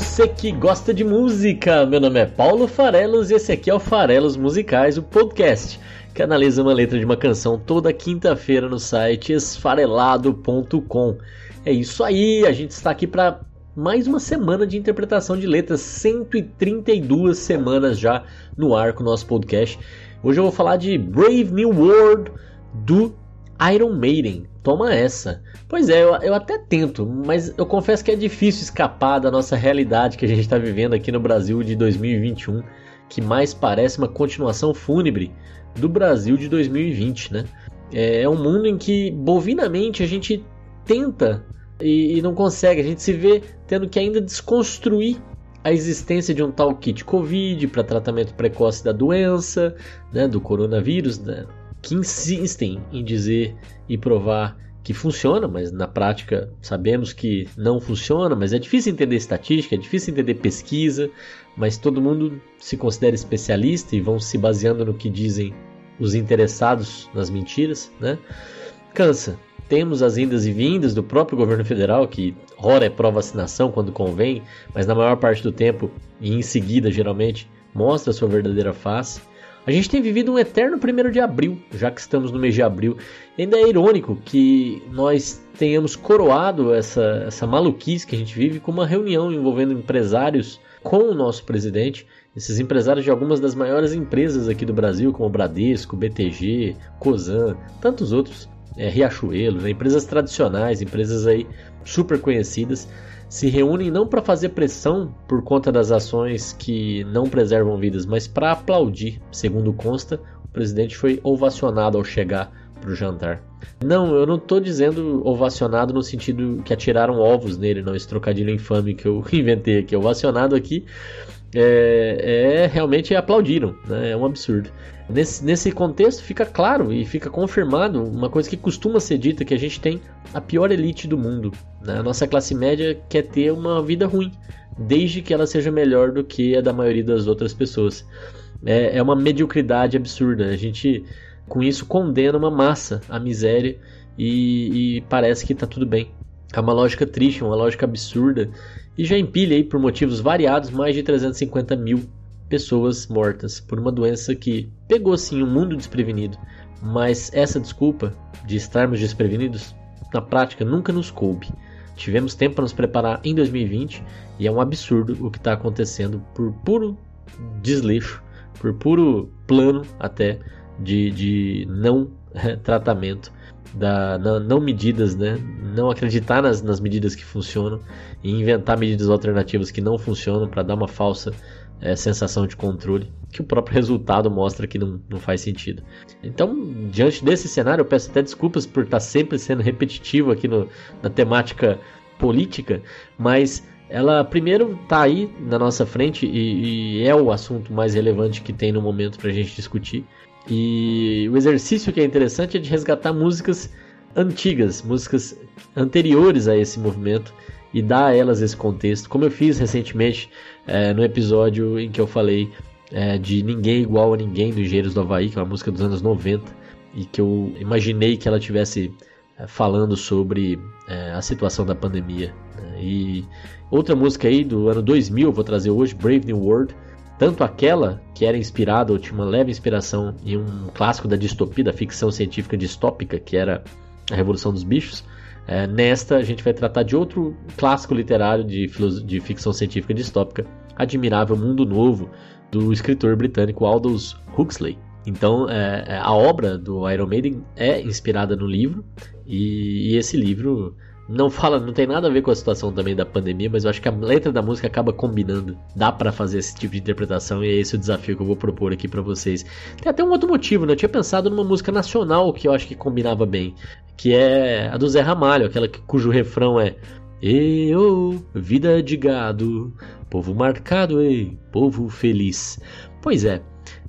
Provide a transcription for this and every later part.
Você que gosta de música! Meu nome é Paulo Farelos e esse aqui é o Farelos Musicais, o podcast que analisa uma letra de uma canção toda quinta-feira no site esfarelado.com. É isso aí, a gente está aqui para mais uma semana de interpretação de letras, 132 semanas já no ar com o nosso podcast. Hoje eu vou falar de Brave New World do Iron Maiden. Toma essa. Pois é, eu, eu, até tento, mas eu confesso que é difícil escapar da nossa realidade que a gente está vivendo aqui no Brasil de 2021, que mais parece uma continuação fúnebre do Brasil de 2020, né? É, é um mundo em que bovinamente a gente tenta e, e não consegue, a gente se vê tendo que ainda desconstruir a existência de um tal kit Covid para tratamento precoce da doença, né, do coronavírus, né, que insistem em dizer e provar que funciona, mas na prática sabemos que não funciona, mas é difícil entender estatística, é difícil entender pesquisa, mas todo mundo se considera especialista e vão se baseando no que dizem os interessados nas mentiras, né? Cansa. Temos as indas e vindas do próprio governo federal, que ora é pró-vacinação quando convém, mas na maior parte do tempo, e em seguida geralmente, mostra sua verdadeira face. A gente tem vivido um eterno primeiro de abril, já que estamos no mês de abril. Ainda é irônico que nós tenhamos coroado essa, essa maluquice que a gente vive com uma reunião envolvendo empresários com o nosso presidente, esses empresários de algumas das maiores empresas aqui do Brasil, como Bradesco, BTG, Cosan, tantos outros, é, Riachuelo, né, empresas tradicionais, empresas aí super conhecidas, se reúnem não para fazer pressão por conta das ações que não preservam vidas, mas para aplaudir. Segundo consta, o presidente foi ovacionado ao chegar para o jantar. Não, eu não estou dizendo ovacionado no sentido que atiraram ovos nele, não, esse trocadilho infame que eu inventei aqui. Ovacionado aqui é, é realmente aplaudiram, né? é um absurdo. Nesse, nesse contexto fica claro e fica confirmado uma coisa que costuma ser dita, que a gente tem a pior elite do mundo. Né? A nossa classe média quer ter uma vida ruim, desde que ela seja melhor do que a da maioria das outras pessoas. É, é uma mediocridade absurda. A gente com isso condena uma massa à miséria e, e parece que está tudo bem. É uma lógica triste, uma lógica absurda e já empilha aí por motivos variados mais de 350 mil pessoas mortas por uma doença que pegou sim o um mundo desprevenido. Mas essa desculpa de estarmos desprevenidos, na prática, nunca nos coube. Tivemos tempo para nos preparar em 2020 e é um absurdo o que está acontecendo por puro desleixo, por puro plano até de, de não tratamento, da, não, não, medidas, né? não acreditar nas, nas medidas que funcionam e inventar medidas alternativas que não funcionam para dar uma falsa é, sensação de controle, que o próprio resultado mostra que não, não faz sentido. Então, diante desse cenário, eu peço até desculpas por estar sempre sendo repetitivo aqui no, na temática política, mas ela primeiro está aí na nossa frente e, e, é o assunto mais relevante que tem no momento para a gente discutir. E o exercício que é interessante é de resgatar músicas antigas, músicas anteriores a esse movimento e dar a elas esse contexto, como eu fiz recentemente é, no episódio em que eu falei é, de Ninguém Igual a Ninguém do Engenheiros do Havaí, que é uma música dos anos 90 e que eu imaginei que ela tivesse é, falando sobre é, a situação da pandemia. Né? E outra música aí do ano 2000 eu vou trazer hoje, Brave New World, tanto aquela que era inspirada ou tinha uma leve inspiração em um clássico da distopia, da ficção científica distópica, que era A Revolução dos Bichos. É, nesta, a gente vai tratar de outro clássico literário de, de ficção científica distópica, Admirável Mundo Novo, do escritor britânico Aldous Huxley. Então, é, é, a obra do Iron Maiden é inspirada no livro, e, e esse livro não fala, não tem nada a ver com a situação também da pandemia, mas eu acho que a letra da música acaba combinando. Dá para fazer esse tipo de interpretação e é esse o desafio que eu vou propor aqui para vocês. Tem até um outro motivo, né? Eu tinha pensado numa música nacional que eu acho que combinava bem, que é a do Zé Ramalho, aquela cujo refrão é Eu, vida de gado, povo marcado, ei, povo feliz. Pois é,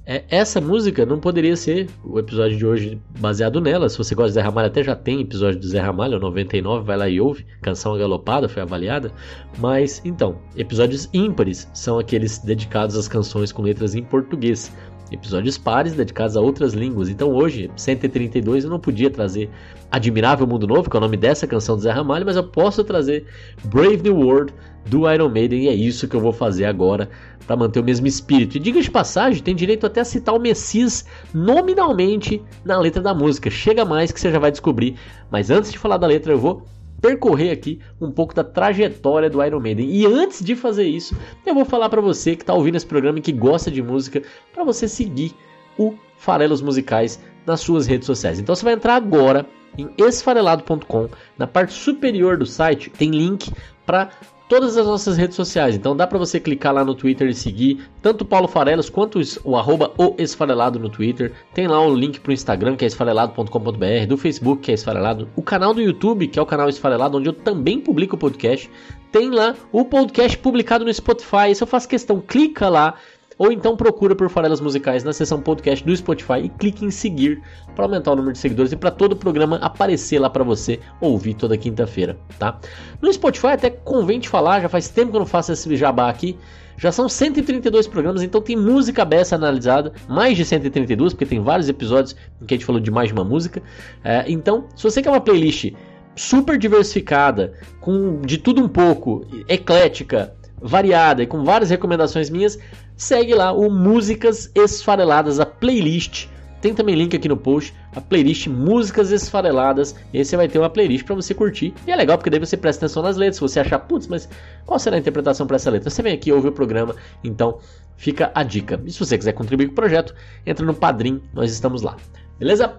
É, essa música não poderia ser o episódio de hoje baseado nela. Se você gosta de Zé Ramalho, até já tem episódio do Zé Ramalho, 99, vai lá e ouve. Canção Galopada foi avaliada. Mas, então, episódios ímpares são aqueles dedicados às canções com letras em português. Episódios pares dedicados a outras línguas. Então hoje, 132, eu não podia trazer Admirável Mundo Novo, que é o nome dessa canção do Zé Ramalho, mas eu posso trazer Brave New World do Iron Maiden e é isso que eu vou fazer agora para manter o mesmo espírito. E diga de passagem, tem direito até a citar o Messias nominalmente na letra da música. Chega mais que você já vai descobrir. Mas antes de falar da letra, eu vou percorrer aqui um pouco da trajetória do Iron Maiden. E antes de fazer isso, eu vou falar para você que está ouvindo esse programa e que gosta de música, para você seguir o Farelos Musicais nas suas redes sociais. Então você vai entrar agora em esfarelado.com, na parte superior do site tem link para todas as nossas redes sociais. Então dá para você clicar lá no Twitter e seguir tanto o Paulo Farelos quanto o arroba o Esfarelado no Twitter. Tem lá o link pro Instagram, que é esfarelado.com.br, do Facebook, que é Esfarelado, o canal do YouTube, que é o canal Esfarelado, onde eu também publico o podcast. Tem lá o podcast publicado no Spotify. Isso eu faço questão, clica lá ou então procura por Farelas Musicais na seção podcast do Spotify e clique em seguir para aumentar o número de seguidores e para todo o programa aparecer lá para você ouvir toda quinta-feira, tá? No Spotify até convém te falar, já faz tempo que eu não faço esse jabá aqui. Já são 132 programas, então tem música beça analisada, mais de 132, porque tem vários episódios em que a gente falou de mais de uma música. É, então, se você quer uma playlist super diversificada, com de tudo um pouco, eclética, variada e com várias recomendações minhas, segue lá o Músicas Esfareladas, a playlist. Tem também link aqui no post, a playlist Músicas Esfareladas. E aí você vai ter uma playlist para você curtir. E é legal porque daí você presta atenção nas letras. Se você achar, putz, mas qual será a interpretação para essa letra? Você vem aqui e ouve o programa. Então fica a dica. E se você quiser contribuir com o projeto, entra no Padrim, nós estamos lá. Beleza?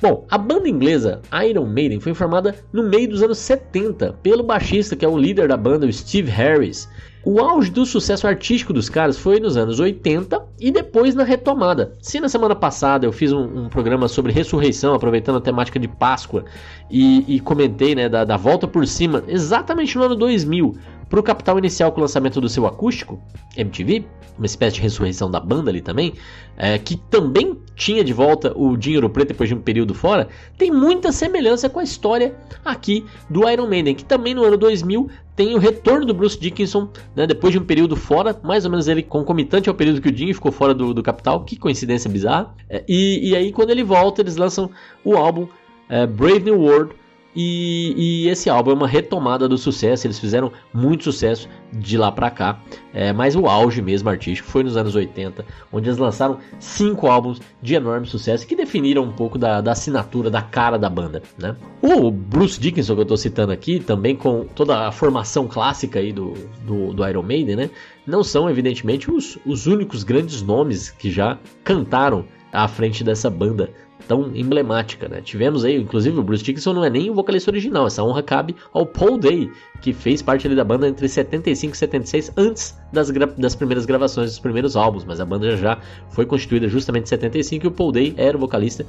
Bom, a banda inglesa Iron Maiden foi formada no meio dos anos 70 pelo baixista que é o líder da banda, o Steve Harris. O auge do sucesso artístico dos caras foi nos anos 80 e depois na retomada. Se na semana passada eu fiz um, um programa sobre ressurreição, aproveitando a temática de Páscoa, e, e comentei né, da, da, volta por cima, exatamente no ano 2000, para o Capital Inicial com o lançamento do seu acústico, MTV, uma espécie de ressurreição da banda ali também, é, que também tinha de volta o Dinheiro Preto depois de um período fora, tem muita semelhança com a história aqui do Iron Maiden, que também no ano 2000 tem o retorno do Bruce Dickinson, né, depois de um período fora, mais ou menos ele concomitante ao período que o Dinho ficou fora do, do Capital, que coincidência bizarra. É, e, e, aí quando ele volta, eles lançam o álbum é, Brave New World, e, e, esse álbum é uma retomada do sucesso, eles fizeram muito sucesso de lá pra cá, é, mas o auge mesmo artístico foi nos anos 80, onde eles lançaram cinco álbuns de enorme sucesso que definiram um pouco da, da assinatura, da cara da banda. Né? O Bruce Dickinson, que eu tô citando aqui, também com toda a formação clássica aí do, do, do Iron Maiden, né? não são evidentemente os, os únicos grandes nomes que já cantaram à frente dessa banda tão emblemática, né? Tivemos aí, inclusive o Bruce Dickinson não é nem o vocalista original, essa honra cabe ao Paul Day, que fez parte ali da banda entre 75 e 76, antes das, das primeiras gravações dos primeiros álbuns, mas a banda já foi constituída justamente em 75 e o Paul Day era o vocalista.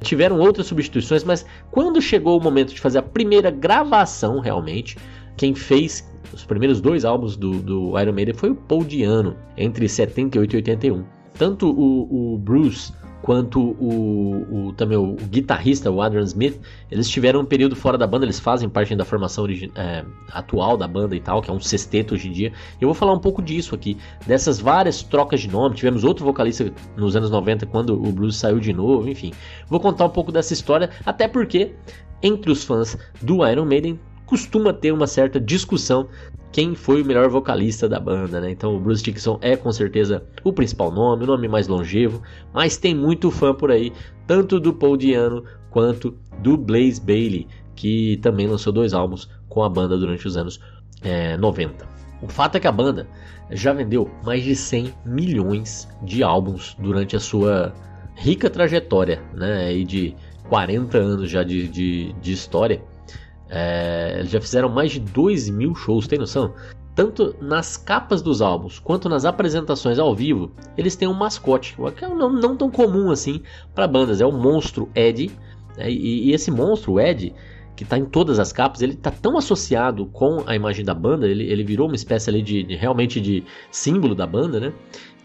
Tiveram outras substituições, mas quando chegou o momento de fazer a primeira gravação realmente, quem fez os primeiros dois álbuns do, do Iron Maiden foi o Paul Diano, entre 78 e 81. Tanto o, o Bruce quanto o, o também o, o, guitarrista, o Adrian Smith, eles tiveram um período fora da banda, eles fazem parte da formação é, atual da banda e tal, que é um sexteto hoje em dia. Eu vou falar um pouco disso aqui, dessas várias trocas de nome. Tivemos outro vocalista nos anos 90 quando o blues saiu de novo, enfim. Vou contar um pouco dessa história, até porque entre os fãs do Iron Maiden costuma ter uma certa discussão quem foi o melhor vocalista da banda, né? Então o Bruce Dickinson é com certeza o principal nome, o nome mais longevo, mas tem muito fã por aí, tanto do Paul Diano quanto do Blaze Bailey, que também lançou dois álbuns com a banda durante os anos é, 90. O fato é que a banda já vendeu mais de 100 milhões de álbuns durante a sua rica trajetória, né? E de 40 anos já de, de, de história. É, eles já fizeram mais de 2 mil shows, tem noção? Tanto nas capas dos álbuns quanto nas apresentações ao vivo, eles têm um mascote, que é não, não tão comum assim para bandas. É o monstro Ed, né? e, e, esse monstro, Ed, que está em todas as capas, ele está tão associado com a imagem da banda, ele, ele virou uma espécie ali de, de realmente de símbolo da banda, né?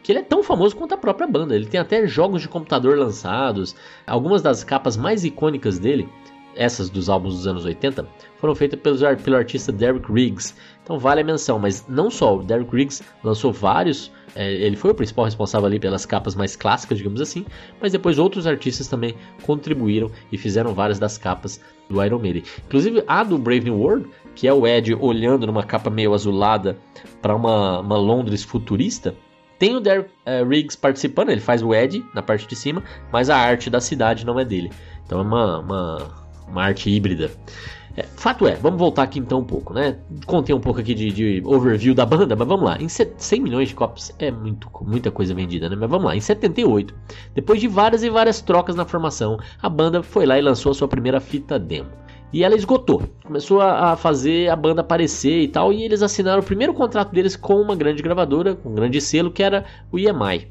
que ele é tão famoso quanto a própria banda. Ele tem até jogos de computador lançados. Algumas das capas mais icônicas dele, essas dos álbuns dos anos 80, foram feitas pelo, artista Derek Riggs. Então vale a menção, mas não só, o Derek Riggs lançou vários, é, ele foi o principal responsável ali pelas capas mais clássicas, digamos assim, mas depois outros artistas também contribuíram e fizeram várias das capas do Iron Maiden. Inclusive a do Brave New World, que é o Ed olhando numa capa meio azulada para uma, uma Londres futurista, tem o Derek uh, Riggs participando, ele faz o Ed na parte de cima, mas a arte da cidade não é dele. Então é uma, uma, uma arte híbrida. É, fato é, vamos voltar aqui então um pouco, né? Contei um pouco aqui de, de, overview da banda, mas vamos lá. Em 100 milhões de cópias é muito, muita coisa vendida, né? Mas vamos lá. Em 78, depois de várias e várias trocas na formação, a banda foi lá e lançou a sua primeira fita demo. E ela esgotou. Começou a, fazer a banda aparecer e tal. E eles assinaram o primeiro contrato deles com uma grande gravadora, com um grande selo, que era o EMI.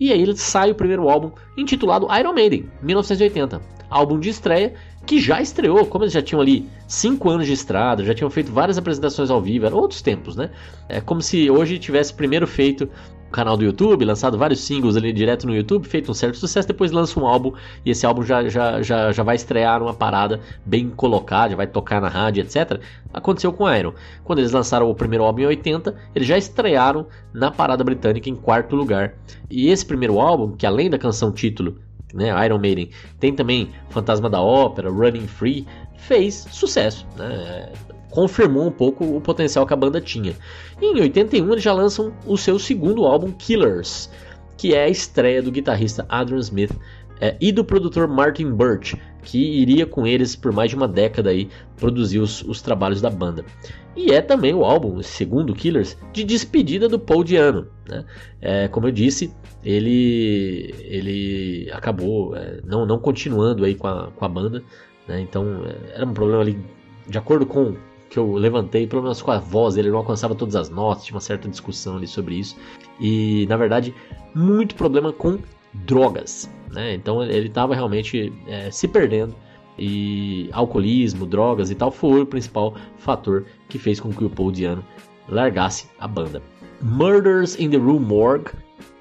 E aí sai o primeiro álbum, intitulado Iron Maiden, 1980. Álbum de estreia que já estreou, como eles já tinham ali 5 anos de estrada, já tinham feito várias apresentações ao vivo, eram outros tempos, né? É como se hoje tivesse primeiro feito o canal do YouTube, lançado vários singles ali direto no YouTube, feito um certo sucesso, depois lança um álbum e esse álbum já, já, já, já vai estrear uma parada bem colocada, já vai tocar na rádio, etc. Aconteceu com Iron. Quando eles lançaram o primeiro álbum em 80, eles já estrearam na parada britânica em quarto lugar. E esse primeiro álbum, que além da canção título né, Iron Maiden, tem também Fantasma da Ópera, Running Free, fez sucesso, né, confirmou um pouco o potencial que a banda tinha. E em 81 eles já lançam o seu segundo álbum, Killers, que é a estreia do guitarrista Adrian Smith é, e do produtor Martin Birch, que iria com eles por mais de uma década aí produzir os, os trabalhos da banda. E é também o álbum, segundo Killers, de despedida do Paul Diano. Né? É, como eu disse, ele, ele acabou é, não, não continuando aí com a, com a banda. Né? Então é, era um problema ali, de acordo com que eu levantei, pelo menos com a voz, ele não alcançava todas as notas, tinha uma certa discussão ali sobre isso. E na verdade, muito problema com drogas. Né? Então ele estava realmente é, se perdendo e alcoolismo, drogas e tal foi o principal fator que fez com que o Paul Diano largasse a banda. Murders in the Rue Morgue,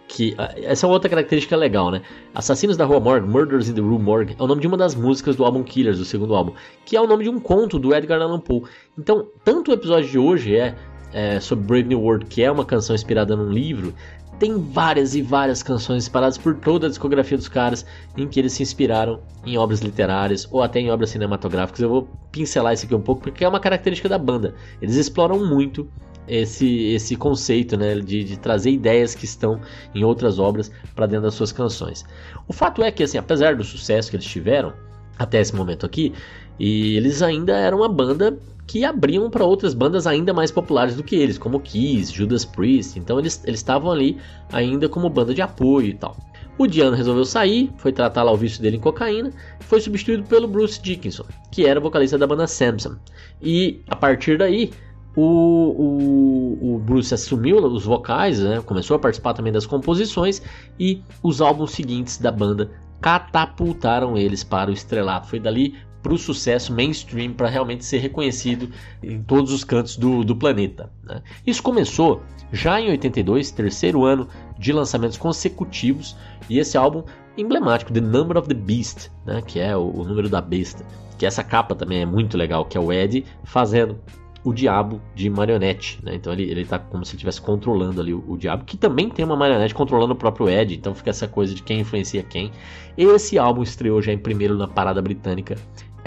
que essa é outra característica legal, né? Assassinos da Rua Morgue, Murders in the Rue Morgue, é o nome de uma das músicas do álbum Killers, do segundo álbum, que é o nome de um conto do Edgar Allan Poe. Então, tanto o episódio de hoje é, é sobre Brave New World, que é uma canção inspirada num livro, tem várias e várias canções espalhadas por toda a discografia dos caras em que eles se inspiraram em obras literárias ou até em obras cinematográficas. Eu vou pincelar isso aqui um pouco porque é uma característica da banda. Eles exploram muito esse, esse conceito né, de, de trazer ideias que estão em outras obras para dentro das suas canções. O fato é que, assim, apesar do sucesso que eles tiveram até esse momento aqui, e eles ainda eram uma banda que abriam para outras bandas ainda mais populares do que eles, como Kiss, Judas Priest. Então eles estavam ali ainda como banda de apoio e tal. O Diano resolveu sair, foi tratar lá o vício dele em cocaína, foi substituído pelo Bruce Dickinson, que era vocalista da banda Samson. E a partir daí, o, o, o, Bruce assumiu os vocais, né, começou a participar também das composições e os álbuns seguintes da banda catapultaram eles para o estrelato. Foi dali para o sucesso mainstream, para realmente ser reconhecido em todos os cantos do, do planeta. Né? Isso começou já em 82, terceiro ano de lançamentos consecutivos, e esse álbum emblemático, The Number of the Beast, né? que é o, o número da besta, que essa capa também é muito legal, que é o Ed fazendo o diabo de marionete, né? Então ele, ele tá como se estivesse controlando ali o, o, diabo, que também tem uma marionete controlando o próprio Ed, então fica essa coisa de quem influencia quem. Esse álbum estreou já em primeiro na parada britânica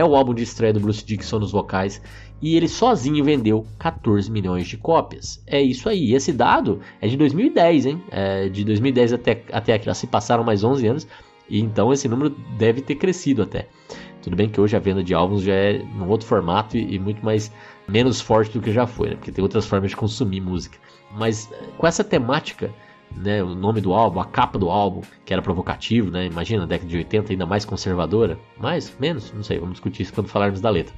é o álbum de estreia do Bruce Dickinson nos vocais e ele sozinho vendeu 14 milhões de cópias. É isso aí. Esse dado é de 2010, hein? É de 2010 até, até aqui, se passaram mais 11 anos e então esse número deve ter crescido até. Tudo bem que hoje a venda de álbuns já é num outro formato e, e muito mais menos forte do que já foi, né? porque tem outras formas de consumir música. Mas com essa temática né, o nome do álbum, a capa do álbum, que era provocativo, né? Imagina, década de 80 ainda mais conservadora, mais, menos, não sei, vamos discutir isso quando falarmos da letra.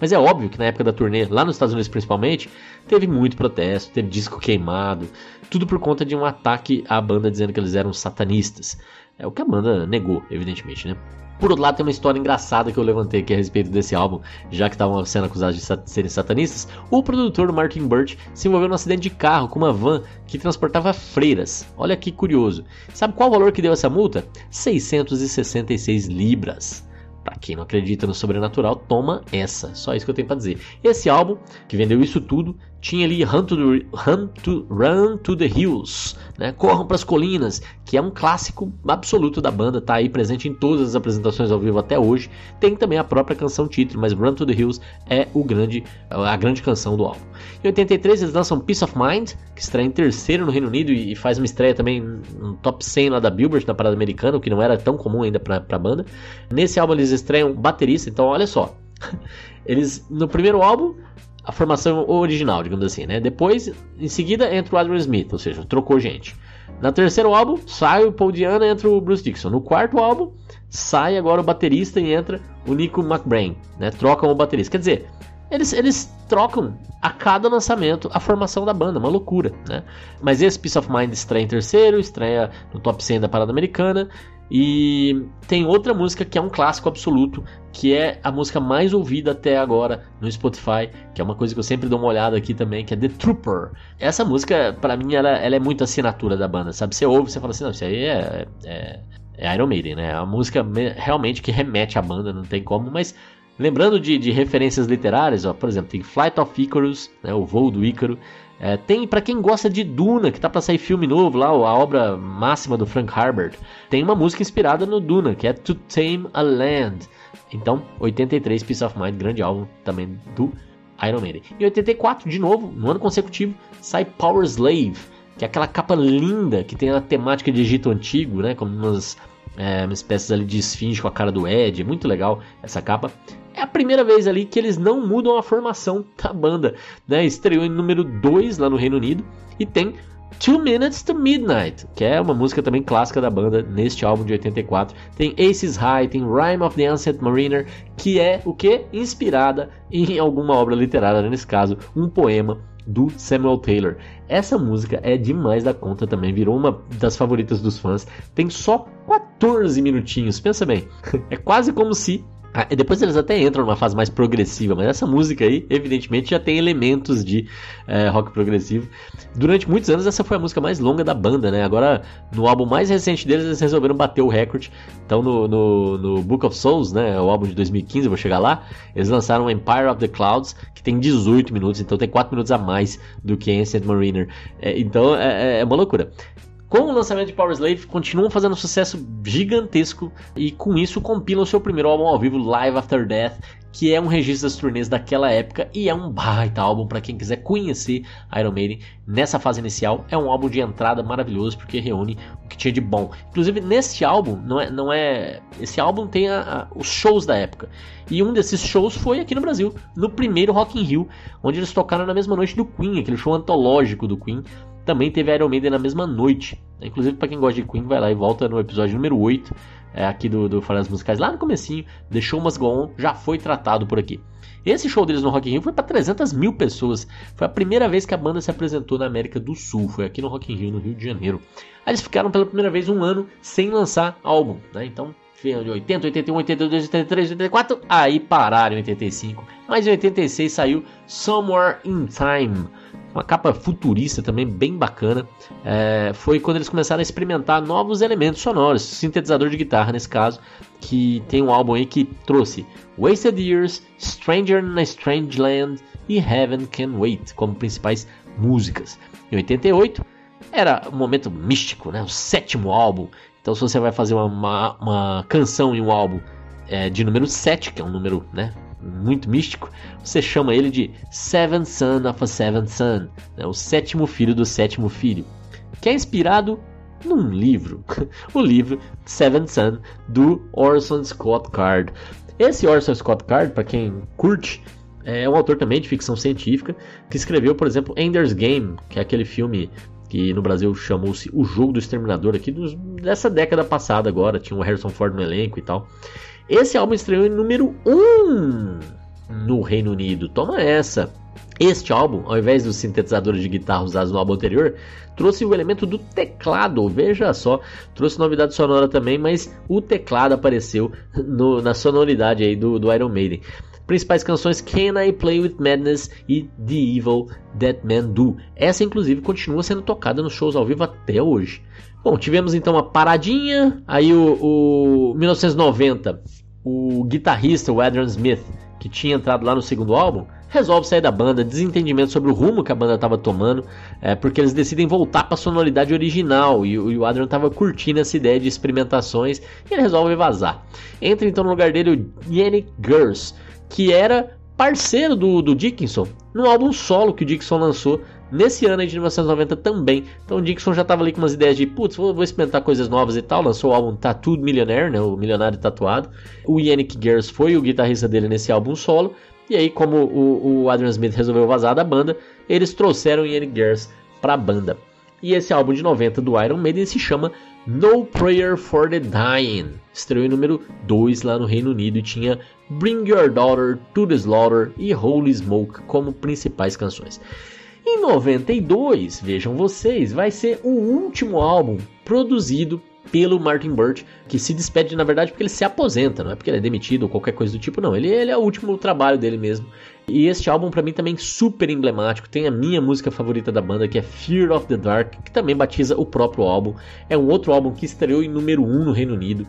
Mas é óbvio que na época da turnê, lá nos Estados Unidos principalmente, teve muito protesto, teve disco queimado, tudo por conta de um ataque à banda dizendo que eles eram satanistas. É o que a banda negou, evidentemente, né? Por outro lado, tem uma história engraçada que eu levantei aqui a respeito desse álbum, já que estavam sendo acusados de sat serem satanistas. O produtor Martin Birch se envolveu num acidente de carro com uma van que transportava freiras. Olha que curioso. Sabe qual o valor que deu essa multa? 666 libras. Pra quem não acredita no sobrenatural, toma essa. Só isso que eu tenho pra dizer. Esse álbum, que vendeu isso tudo, tinha ali Run to the, Run to, Run to the Hills, né? Corram para as Colinas, que é um clássico absoluto da banda, tá aí presente em todas as apresentações ao vivo até hoje. Tem também a própria canção título, mas Run to the Hills é o grande, a grande canção do álbum. Em 83 eles lançam Peace of Mind, que estreia em terceiro no Reino Unido e faz uma estreia também no top 100 lá da Billboard, na parada americana, o que não era tão comum ainda para a banda. Nesse álbum eles estreiam baterista, então olha só. Eles no primeiro álbum a formação original, digamos assim, né? Depois, em seguida, entra o Adrian Smith, ou seja, trocou gente. Na terceiro álbum, sai o Paul Diana entra o Bruce Dixon. No quarto álbum, sai agora o baterista e entra o Nico McBrain, né? Trocam o baterista. Quer dizer, eles, eles trocam a cada lançamento a formação da banda, uma loucura, né? Mas esse Peace of Mind estreia em terceiro, estreia no top 100 da parada americana e tem outra música que é um clássico absoluto, que é a música mais ouvida até agora no Spotify, que é uma coisa que eu sempre dou uma olhada aqui também, que é The Trooper. Essa música, para mim, ela, ela, é muito assinatura da banda, sabe? Você ouve, você fala assim, não, isso aí é, é, é Iron Maiden, né? É a música realmente que remete à banda, não tem como, mas lembrando de, de referências literárias, ó, por exemplo, tem Flight of Icarus, né, o voo do Ícaro, é, tem para quem gosta de Duna, que tá para sair filme novo lá, a obra máxima do Frank Herbert. Tem uma música inspirada no Duna, que é To Tame a Land. Então, 83 Peace of Mind, grande álbum também do Iron Maiden. Em 84, de novo, no ano consecutivo, sai Power Slave, que é aquela capa linda que tem a temática de Egito antigo, né, como umas é, uma espécie ali de esfinge com a cara do Ed, é muito legal essa capa. É a primeira vez ali que eles não mudam a formação da banda, né? Estreou em número 2 lá no Reino Unido e tem Two Minutes to Midnight, que é uma música também clássica da banda neste álbum de 84. Tem Aces High, tem Rhyme of the Ancient Mariner, que é o que? Inspirada em alguma obra literária, nesse caso, um poema do Samuel Taylor. Essa música é demais da conta também, virou uma das favoritas dos fãs. Tem só 14 minutinhos, pensa bem. É quase como se ah, depois eles até entram numa fase mais progressiva, mas essa música aí, evidentemente, já tem elementos de é, rock progressivo. Durante muitos anos, essa foi a música mais longa da banda, né? Agora, no álbum mais recente deles, eles resolveram bater o recorde. Então, no, no, no, Book of Souls, né? O álbum de 2015, eu vou chegar lá. Eles lançaram Empire of the Clouds, que tem 18 minutos, então tem 4 minutos a mais do que Ancient Mariner. É, então, é, é, é uma loucura. Com o lançamento de Power Slave, continuam fazendo um sucesso gigantesco e com isso compilam seu primeiro álbum ao vivo, Live After Death, que é um registro das turnês daquela época e é um baita álbum para quem quiser conhecer Iron Maiden nessa fase inicial. É um álbum de entrada maravilhoso porque reúne o que tinha de bom. Inclusive nesse álbum não é, não é esse álbum tem a, a, os shows da época e um desses shows foi aqui no Brasil no primeiro Rock in Rio, onde eles tocaram na mesma noite do Queen, aquele show antológico do Queen também teve Iron Maiden na mesma noite. Inclusive, para quem gosta de Queen, vai lá e volta no episódio número 8 é, aqui do, do Falas Musicais, lá no comecinho, The Show Must Go On, já foi tratado por aqui. Esse show deles no Rock in Rio foi para 300 mil pessoas. Foi a primeira vez que a banda se apresentou na América do Sul. Foi aqui no Rock in Rio, no Rio de Janeiro. Aí eles ficaram pela primeira vez um ano sem lançar álbum, né? Então, de 80, 81, 82, 83, 84, aí pararam em 85. Mas em 86 saiu Somewhere in Time uma capa futurista também bem bacana. É, foi quando eles começaram a experimentar novos elementos sonoros, sintetizador de guitarra nesse caso, que tem um álbum aí que trouxe Wasted Years, Stranger in a Strange Land e Heaven Can Wait como principais músicas. Em 88 era um momento místico, né? o sétimo álbum. Então se você vai fazer uma, uma, uma canção em um álbum é, de número 7, que é um número né, muito místico, você chama ele de Seventh Son of a Seventh Son, né, o sétimo filho do sétimo filho, que é inspirado num livro, o livro Seventh Son do Orson Scott Card. Esse Orson Scott Card, para quem curte, é um autor também de ficção científica que escreveu, por exemplo, Ender's Game, que é aquele filme que no Brasil chamou-se O Jogo do Exterminador aqui dos, dessa década passada agora, tinha o Harrison Ford no elenco e tal. Esse álbum estreou em número 1 um no Reino Unido. Toma essa! Este álbum, ao invés dos sintetizadores de guitarra usados no álbum anterior, trouxe o elemento do teclado. Veja só, trouxe novidade sonora também, mas o teclado apareceu no, na sonoridade aí do, do Iron Maiden. Principais canções Can I Play With Madness e The Evil That Man Do. Essa, inclusive, continua sendo tocada nos shows ao vivo até hoje. Bom, tivemos então uma paradinha, aí o, o 1990, o guitarrista, o Adrian Smith, que tinha entrado lá no segundo álbum, resolve sair da banda, desentendimento sobre o rumo que a banda estava tomando, é, porque eles decidem voltar para a sonoridade original e, e o Adrian estava curtindo essa ideia de experimentações e ele resolve vazar. Entra então no lugar dele o Yannick Gers, que era parceiro do, do Dickinson no álbum solo que o Dickinson lançou nesse ano de 1990 também. Então o Dickinson já estava ali com umas ideias de, putz, vou, vou, experimentar coisas novas e tal. Lançou o álbum Tattooed Millionaire, né, o Milionário Tatuado. O Yannick Gers foi o guitarrista dele nesse álbum solo. E aí, como o, o Adrian Smith resolveu vazar da banda, eles trouxeram o Yannick Gers para a banda. E esse álbum de 90 do Iron Maiden se chama No Prayer for the Dying. Estreou em número 2 lá no Reino Unido e tinha Bring Your Daughter to the Slaughter e Holy Smoke como principais canções. Em 92, vejam vocês, vai ser o último álbum produzido pelo Martin Birch, que se despede na verdade porque ele se aposenta, não é porque ele é demitido ou qualquer coisa do tipo, não. Ele, ele é o último trabalho dele mesmo. E este álbum para mim também super emblemático. Tem a minha música favorita da banda, que é Fear of the Dark, que também batiza o próprio álbum. É um outro álbum que estreou em número 1 um no Reino Unido.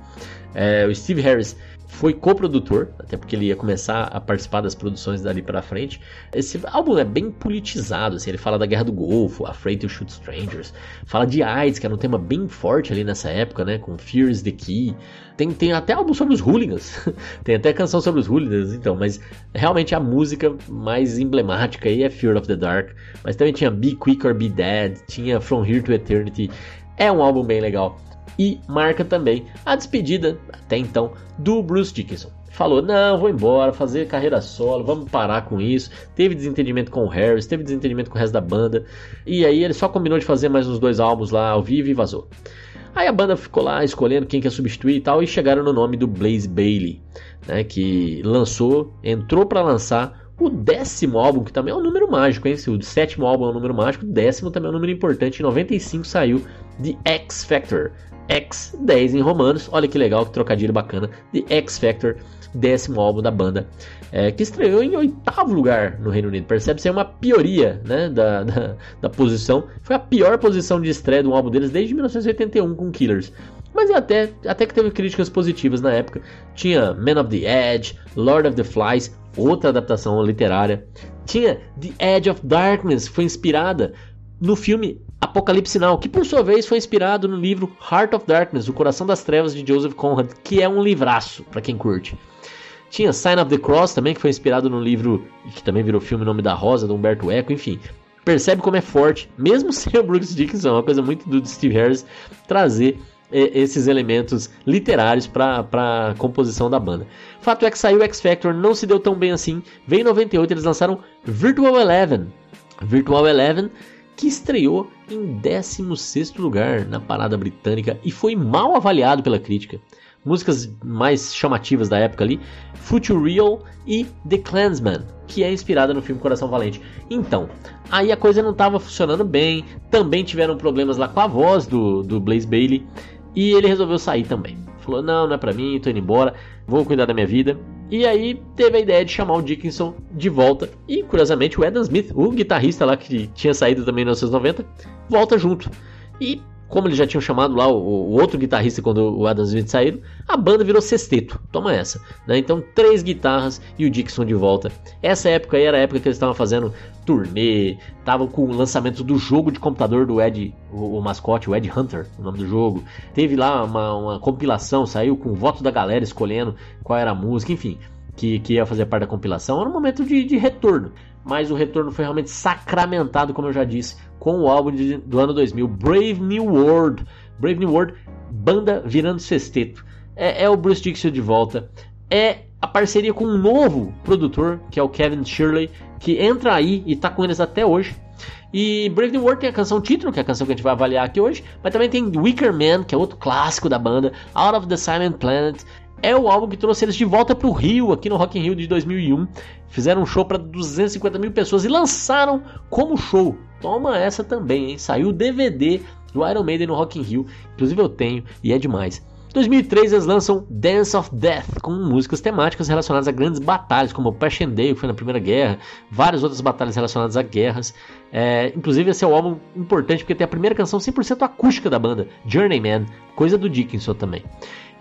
É, o Steve Harris foi coprodutor, até porque ele ia começar a participar das produções dali para frente. Esse álbum é bem politizado, assim, ele fala da Guerra do Golfo, Afraid to Shoot Strangers, fala de AIDS, que era um tema bem forte ali nessa época, né, com Fear is the Key. Tem, tem até álbum sobre os hooligans, tem até canção sobre os hooligans, então, mas realmente a música mais emblemática aí é Fear of the Dark, mas também tinha Be Quick or Be Dead, tinha From Here to Eternity. É um álbum bem legal e marca também a despedida, até então, do Bruce Dickinson. Falou: não, vou embora, fazer carreira solo, vamos parar com isso. Teve desentendimento com o Harris, teve desentendimento com o resto da banda. E aí ele só combinou de fazer mais uns dois álbuns lá ao vivo e vazou. Aí a banda ficou lá escolhendo quem quer substituir e tal, e chegaram no nome do Blaze Bailey, né, que lançou, entrou para lançar o décimo álbum, que também é um número mágico, hein? Se o sétimo álbum é um número mágico, o décimo também é um número importante. Em 95 saiu The X Factor, X 10 em romanos. Olha que legal, que trocadilho bacana. The X Factor, décimo álbum da banda, é, que estreou em oitavo lugar no Reino Unido. Percebe-se é uma pioria né, da, da, da, posição. Foi a pior posição de estreia de um álbum deles desde 1981 com Killers. Mas até, até que teve críticas positivas na época. Tinha Man of the Edge, Lord of the Flies, outra adaptação literária. Tinha The Edge of Darkness, que foi inspirada no filme Apocalipse Now, que por sua vez foi inspirado no livro Heart of Darkness, O Coração das Trevas de Joseph Conrad, que é um livraço para quem curte. Tinha Sign of the Cross também, que foi inspirado no livro que também virou filme Nome da Rosa, do Humberto Eco, enfim. Percebe como é forte, mesmo sem o Brooks Dickinson, é uma coisa muito do Steve Harris trazer é, esses elementos literários para a composição da banda. Fato é que saiu X Factor, não se deu tão bem assim. Veio em 98, eles lançaram Virtual Eleven. Virtual Eleven que estreou em 16º lugar na parada britânica e foi mal avaliado pela crítica. Músicas mais chamativas da época ali, Future Real e The Clansman, que é inspirada no filme Coração Valente. Então, aí a coisa não estava funcionando bem, também tiveram problemas lá com a voz do, do Blaze Bailey, e ele resolveu sair também. Falou: não, não é pra mim, tô indo embora, vou cuidar da minha vida. E aí teve a ideia de chamar o Dickinson de volta. E curiosamente o Adam Smith, o guitarrista lá que tinha saído também em 1990, volta junto. E como eles já tinham chamado lá o, o, outro guitarrista quando o Adam Smith saíram, a banda virou sexteto. Toma essa. Né? Então, três guitarras e o Dixon de volta. Essa época aí era a época que eles estavam fazendo turnê, estavam com o lançamento do jogo de computador do Ed, o, o, mascote, o Ed Hunter, o nome do jogo. Teve lá uma, uma compilação, saiu com o voto da galera escolhendo qual era a música, enfim. Que, que, ia fazer parte da compilação, era um momento de, de, retorno. Mas o retorno foi realmente sacramentado, como eu já disse, com o álbum de, do ano 2000, Brave New World. Brave New World, banda virando sexteto. É, é o Bruce Dixon de volta. É a parceria com um novo produtor, que é o Kevin Shirley, que entra aí e tá com eles até hoje. E Brave New World tem a canção título, que é a canção que a gente vai avaliar aqui hoje, mas também tem Wicker Man, que é outro clássico da banda, Out of the Silent Planet. É o álbum que trouxe eles de volta pro Rio, aqui no Rock in Rio de 2001. Fizeram um show para 250 mil pessoas e lançaram como show. Toma essa também, hein? Saiu o DVD do Iron Maiden no Rock in Rio. Inclusive eu tenho e é demais. Em 2003 eles lançam Dance of Death, com músicas temáticas relacionadas a grandes batalhas, como Passchendaele, que foi na Primeira Guerra, várias outras batalhas relacionadas a guerras. É, inclusive esse é um álbum importante porque tem a primeira canção 100% acústica da banda, Journeyman, coisa do Dickinson também.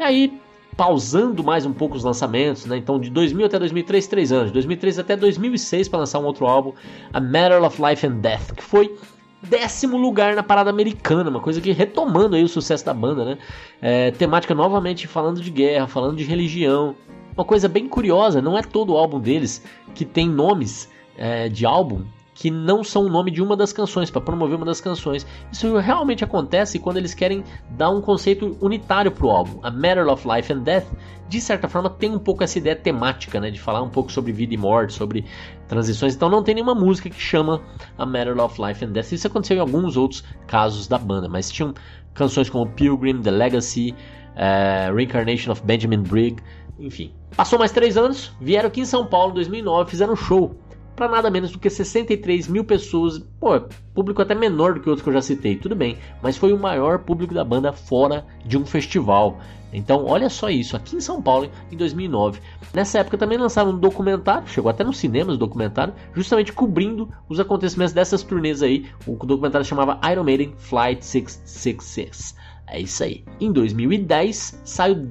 E aí, pausando mais um pouco os lançamentos, né? Então de 2000 até 2003, 3 anos. De 2003 até 2006 para lançar um outro álbum, A Matter of Life and Death, que foi décimo lugar na parada americana, uma coisa que retomando aí o sucesso da banda, né? É, temática novamente falando de guerra, falando de religião. Uma coisa bem curiosa, não é todo o álbum deles que tem nomes é, de álbum que não são o nome de uma das canções, para promover uma das canções. Isso realmente acontece quando eles querem dar um conceito unitário para o álbum. A Matter of Life and Death, de certa forma, tem um pouco essa ideia temática, né, de falar um pouco sobre vida e morte, sobre transições. Então não tem nenhuma música que chama A Matter of Life and Death. Isso aconteceu em alguns outros casos da banda, mas tinham canções como Pilgrim, The Legacy, uh, Reincarnation of Benjamin Brigg, enfim. Passou mais três anos, vieram aqui em São Paulo em 2009, fizeram um show para nada menos do que 63 mil pessoas. Pô, público até menor do que outros que eu já citei, tudo bem, mas foi o maior público da banda fora de um festival. Então, olha só isso, aqui em São Paulo, em 2009. Nessa época também lançaram um documentário, chegou até nos cinemas o documentário, justamente cobrindo os acontecimentos dessas turnês aí. O documentário chamava Iron Maiden Flight 666. É isso aí. Em 2010 sai o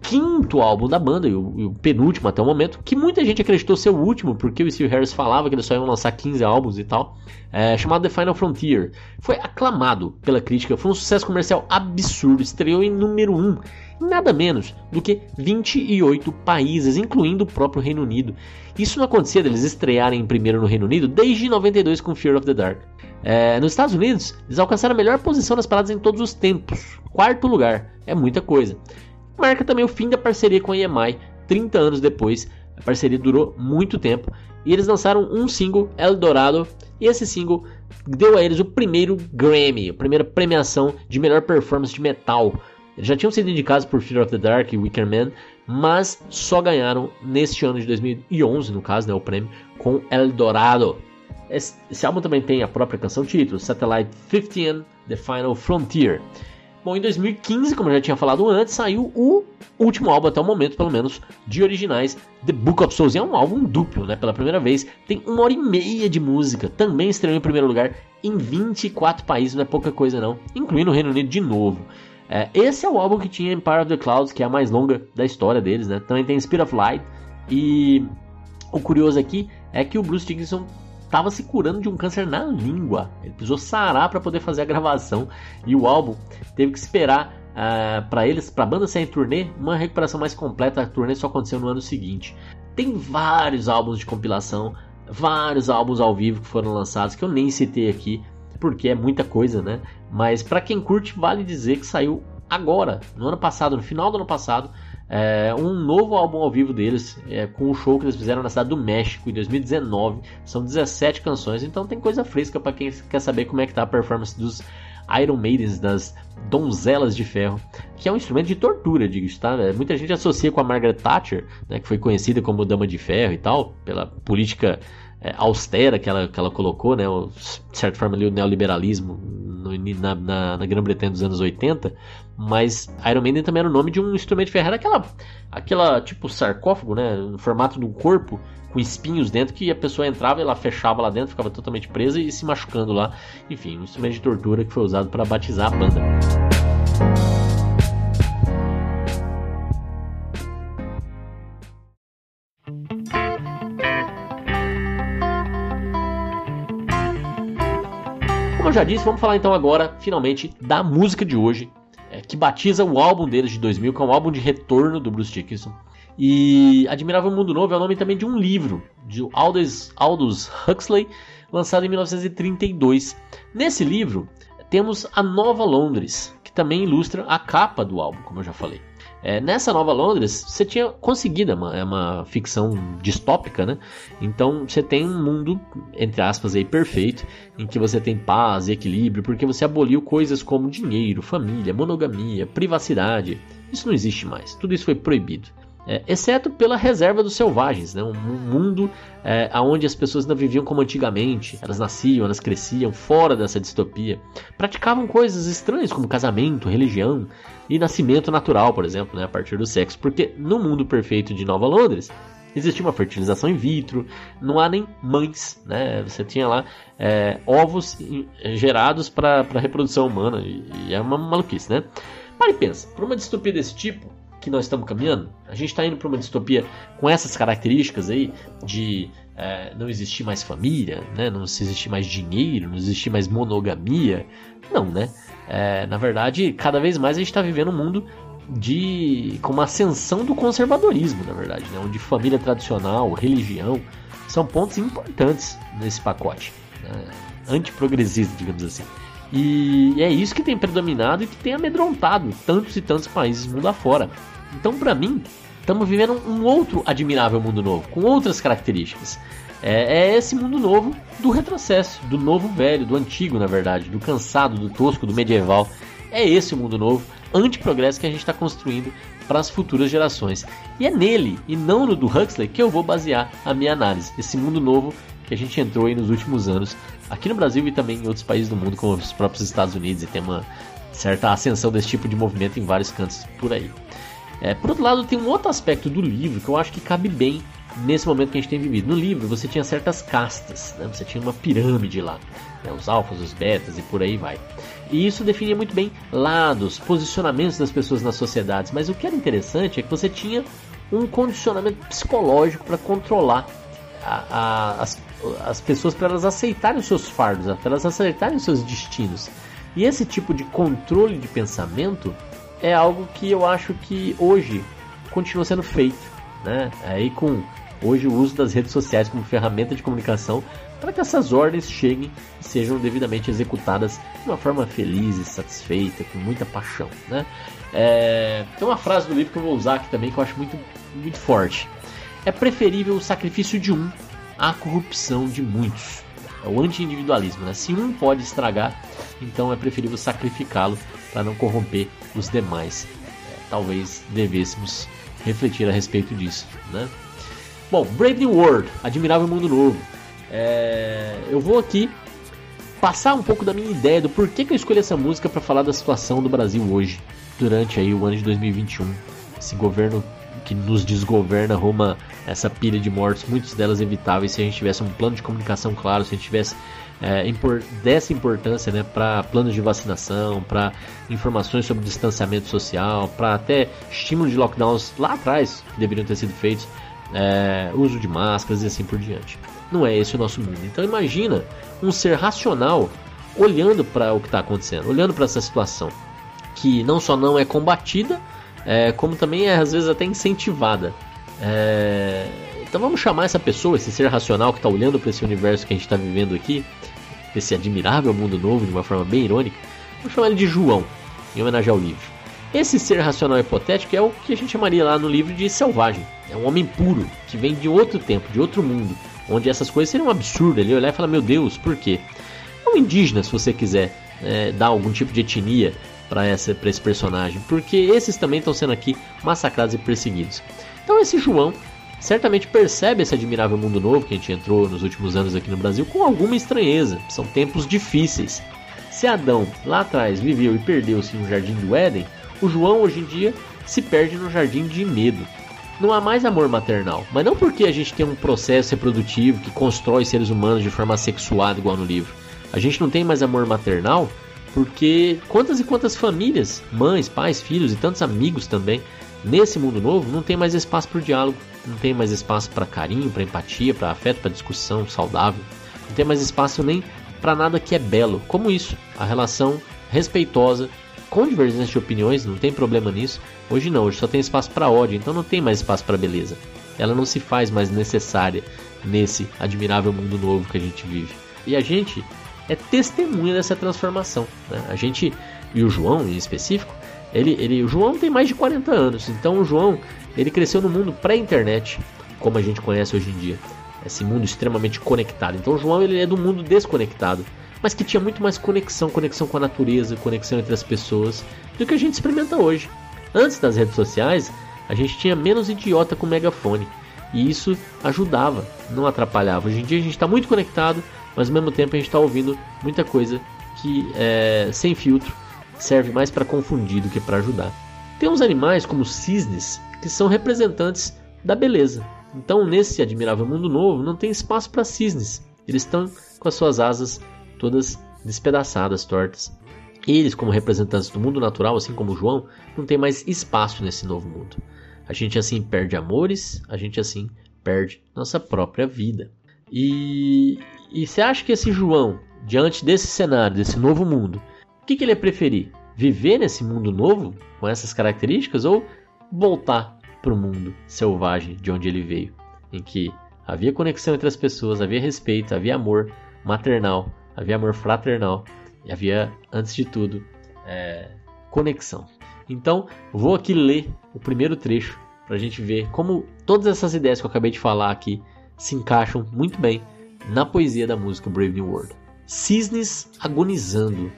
15 álbum da banda, e o, e o, penúltimo até o momento, que muita gente acreditou ser o último, porque o Steve Harris falava que eles só iam lançar 15 álbuns e tal, é, chamado The Final Frontier. Foi aclamado pela crítica, foi um sucesso comercial absurdo, estreou em número 1 nada menos do que 28 países, incluindo o próprio Reino Unido. Isso não acontecia deles estrearem em primeiro no Reino Unido desde 92 com Fear of the Dark. É, nos Estados Unidos, eles alcançaram a melhor posição nas paradas em todos os tempos, quarto lugar, é muita coisa. Marca também o fim da parceria com a EMI, 30 anos depois, a parceria durou muito tempo, e eles lançaram um single, El Dorado, e esse single deu a eles o primeiro Grammy, a primeira premiação de melhor performance de metal. Eles já tinham sido indicados por Fear of the Dark e Wicker Man, mas só ganharam neste ano de 2011, no caso, né, o prêmio, com El Dorado. Esse, álbum também tem a própria canção título, Satellite 15 The Final Frontier. Bom, em 2015, como eu já tinha falado antes, saiu o último álbum até o momento, pelo menos, de originais, The Book of Souls. E é um álbum duplo, né? Pela primeira vez, tem uma hora e meia de música. Também estreou em primeiro lugar em 24 países, não é pouca coisa não, incluindo o Reino Unido de novo. É, esse é o álbum que tinha Empire of the Clouds, que é a mais longa da história deles, né? Também tem Spirit of Light. E o curioso aqui é que o Bruce Dickinson estava se curando de um câncer na língua. Ele precisou sarar para poder fazer a gravação e o álbum teve que esperar uh, ah, para eles, para a banda sair em turnê, uma recuperação mais completa. A turnê só aconteceu no ano seguinte. Tem vários álbuns de compilação, vários álbuns ao vivo que foram lançados que eu nem citei aqui, porque é muita coisa, né? Mas para quem curte, vale dizer que saiu agora, no ano passado, no final do ano passado, é, um novo álbum ao vivo deles, é, com o show que eles fizeram na cidade do México em 2019. São 17 canções, então tem coisa fresca para quem quer saber como é que tá a performance dos Iron Maidens, das Donzelas de Ferro, que é um instrumento de tortura, digo tá? É, muita gente associa com a Margaret Thatcher, né, que foi conhecida como Dama de Ferro e tal, pela política é, austera que ela, que ela colocou, né, o, de certa forma ali, o neoliberalismo no, na, na, na Grã-Bretanha dos anos 80, mas Iron Maiden também era o nome de um instrumento de ferro, aquela, aquela tipo sarcófago, né, no formato de um corpo, com espinhos dentro, que a pessoa entrava e ela fechava lá dentro, ficava totalmente presa e se machucando lá. Enfim, um instrumento de tortura que foi usado para batizar a banda. Como eu já disse, vamos falar então agora, finalmente, da música de hoje, que batiza o álbum deles de 2000, que é um álbum de retorno do Bruce Dickinson. E Admirável Mundo Novo é o nome também de um livro, de Aldous, Aldous Huxley, lançado em 1932. Nesse livro, temos a Nova Londres, que também ilustra a capa do álbum, como eu já falei. É, nessa Nova Londres, você tinha conseguido, é uma, é uma ficção distópica, né? Então você tem um mundo, entre aspas, aí, perfeito, em que você tem paz e equilíbrio, porque você aboliu coisas como dinheiro, família, monogamia, privacidade, Isso não existe mais. Tudo isso foi proibido. É, exceto pela reserva dos selvagens, né? um mundo é, onde as pessoas não viviam como antigamente, elas nasciam, elas cresciam fora dessa distopia, praticavam coisas estranhas como casamento, religião e nascimento natural, por exemplo, né? a partir do sexo, porque no mundo perfeito de Nova Londres existia uma fertilização in vitro, não há nem mães, né? Você tinha lá é, ovos gerados para reprodução humana e, e, é uma maluquice, né? Mas pensa, para uma distopia desse tipo que nós estamos caminhando, a gente está indo para uma distopia com essas características aí de é, não existir mais família, né? Não existir mais dinheiro, não existir mais monogamia, não, né? É, na verdade, cada vez mais a gente está vivendo um mundo de com uma ascensão do conservadorismo, na verdade, né? onde família tradicional, religião são pontos importantes nesse pacote, né? antiprogressista, digamos assim. E é isso que tem predominado e que tem amedrontado tantos e tantos países mundo afora. Então, para mim, estamos vivendo um outro admirável mundo novo, com outras características. É, é, esse mundo novo do retrocesso, do novo velho, do antigo, na verdade, do cansado, do tosco, do medieval. É esse o mundo novo antiprogresso que a gente está construindo para as futuras gerações. E é nele, e não no do Huxley, que eu vou basear a minha análise. Esse mundo novo que a gente entrou aí nos últimos anos, aqui no Brasil e também em outros países do mundo, como os próprios Estados Unidos, e tem uma certa ascensão desse tipo de movimento em vários cantos por aí. É, por outro lado, tem um outro aspecto do livro que eu acho que cabe bem nesse momento que a gente tem vivido. No livro, você tinha certas castas, né? você tinha uma pirâmide lá, né? os alfas, os betas e por aí vai. E isso definia muito bem lados, posicionamentos das pessoas nas sociedades. Mas o que era interessante é que você tinha um condicionamento psicológico para controlar a, a, as, as pessoas, para elas aceitarem os seus fardos, para elas aceitarem os seus destinos. E esse tipo de controle de pensamento é algo que eu acho que hoje continua sendo feito, né? Aí com hoje o uso das redes sociais como ferramenta de comunicação para que essas ordens cheguem e sejam devidamente executadas de uma forma feliz e satisfeita, com muita paixão, né? É, tem uma frase do livro que eu vou usar aqui também que eu acho muito, muito forte. É preferível o sacrifício de um à corrupção de muitos. É o anti-individualismo, né? Se um pode estragar, então é preferível sacrificá-lo para não corromper os demais. Talvez devêssemos refletir a respeito disso, né? Bom, Brave New World, Admirável Mundo Novo. É, eu vou aqui passar um pouco da minha ideia do porquê que eu escolhi essa música para falar da situação do Brasil hoje, durante aí o ano de 2021. Esse governo que nos desgoverna rumo essa pilha de mortes, muitas delas evitáveis, se a gente tivesse um plano de comunicação claro, se a gente tivesse é, dessa importância né, para planos de vacinação, para informações sobre distanciamento social, para até estímulo de lockdowns lá atrás que deveriam ter sido feitos é, uso de máscaras e assim por diante. Não é esse o nosso mundo. Então imagina um ser racional olhando para o que está acontecendo, olhando para essa situação que não só não é combatida, é, como também é às vezes até incentivada. É, então vamos chamar essa pessoa, esse ser racional que está olhando para esse universo que a gente está vivendo aqui, esse admirável mundo novo de uma forma bem irônica, vamos chamar ele de João, em homenagem ao livro. Esse ser racional hipotético é o que a gente chamaria lá no livro de selvagem. É um homem puro, que vem de outro tempo, de outro mundo, onde essas coisas seriam absurdas. Ele olhar e falar: Meu Deus, por quê? É um indígena, se você quiser é, dar algum tipo de etnia para esse personagem, porque esses também estão sendo aqui massacrados e perseguidos. Então, esse João certamente percebe esse admirável mundo novo que a gente entrou nos últimos anos aqui no Brasil com alguma estranheza. São tempos difíceis. Se Adão lá atrás viveu e perdeu-se no jardim do Éden, o João hoje em dia se perde no jardim de medo. Não há mais amor maternal, mas não porque a gente tem um processo reprodutivo que constrói seres humanos de forma sexuada igual no livro. A gente não tem mais amor maternal porque quantas e quantas famílias, mães, pais, filhos e tantos amigos também, nesse mundo novo não tem mais espaço para o diálogo, não tem mais espaço para carinho, para empatia, para afeto, para discussão saudável, não tem mais espaço nem para nada que é belo, como isso, a relação respeitosa com divergência de opiniões, não tem problema nisso. Hoje não, hoje só tem espaço para ódio, então não tem mais espaço para beleza. Ela não se faz mais necessária nesse admirável mundo novo que a gente vive. E a gente é testemunha dessa transformação. Né? A gente, e o João em específico, ele, ele, o João tem mais de 40 anos, então o João ele cresceu no mundo pré-internet, como a gente conhece hoje em dia. Esse mundo extremamente conectado. Então o João ele é do mundo desconectado mas que tinha muito mais conexão, conexão com a natureza, conexão entre as pessoas, do que a gente experimenta hoje. Antes das redes sociais, a gente tinha menos idiota com megafone. E isso ajudava, não atrapalhava. Hoje em dia a gente está muito conectado, mas ao mesmo tempo a gente está ouvindo muita coisa que é, sem filtro serve mais para confundir do que para ajudar. Tem uns animais como cisnes que são representantes da beleza. Então nesse admirável mundo novo não tem espaço para cisnes. Eles estão com as suas asas todas despedaçadas, tortas. Eles, como representantes do mundo natural, assim como João, não tem mais espaço nesse novo mundo. A gente assim perde amores, a gente assim perde nossa própria vida. E, e você acha que esse João, diante desse cenário, desse novo mundo, o que, que ele ia preferir? Viver nesse mundo novo, com essas características, ou voltar para o mundo selvagem de onde ele veio, em que havia conexão entre as pessoas, havia respeito, havia amor maternal, havia amor fraternal e havia, antes de tudo, é, conexão. Então, vou aqui ler o primeiro trecho para a gente ver como todas essas ideias que eu acabei de falar aqui se encaixam muito bem na poesia da música Brave New World. Cisnes agonizando,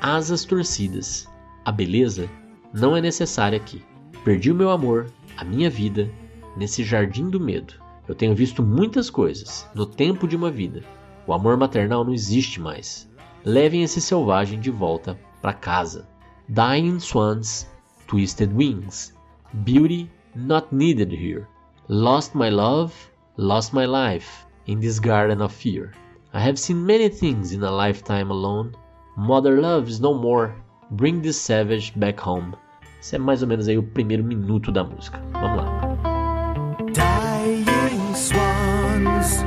asas torcidas. A beleza não é necessária aqui. Perdi o meu amor, a minha vida, nesse jardim do medo. Eu tenho visto muitas coisas no tempo de uma vida. O amor maternal não existe mais. Levem esse selvagem de volta para casa. Dying swans, twisted wings. Beauty not needed here. Lost my love, lost my life in this garden of fear. I have seen many things in a lifetime alone. Mother love is no more. Bring this savage back home. Isso é mais ou menos aí o primeiro minuto da música. Vamos lá. Dying swans,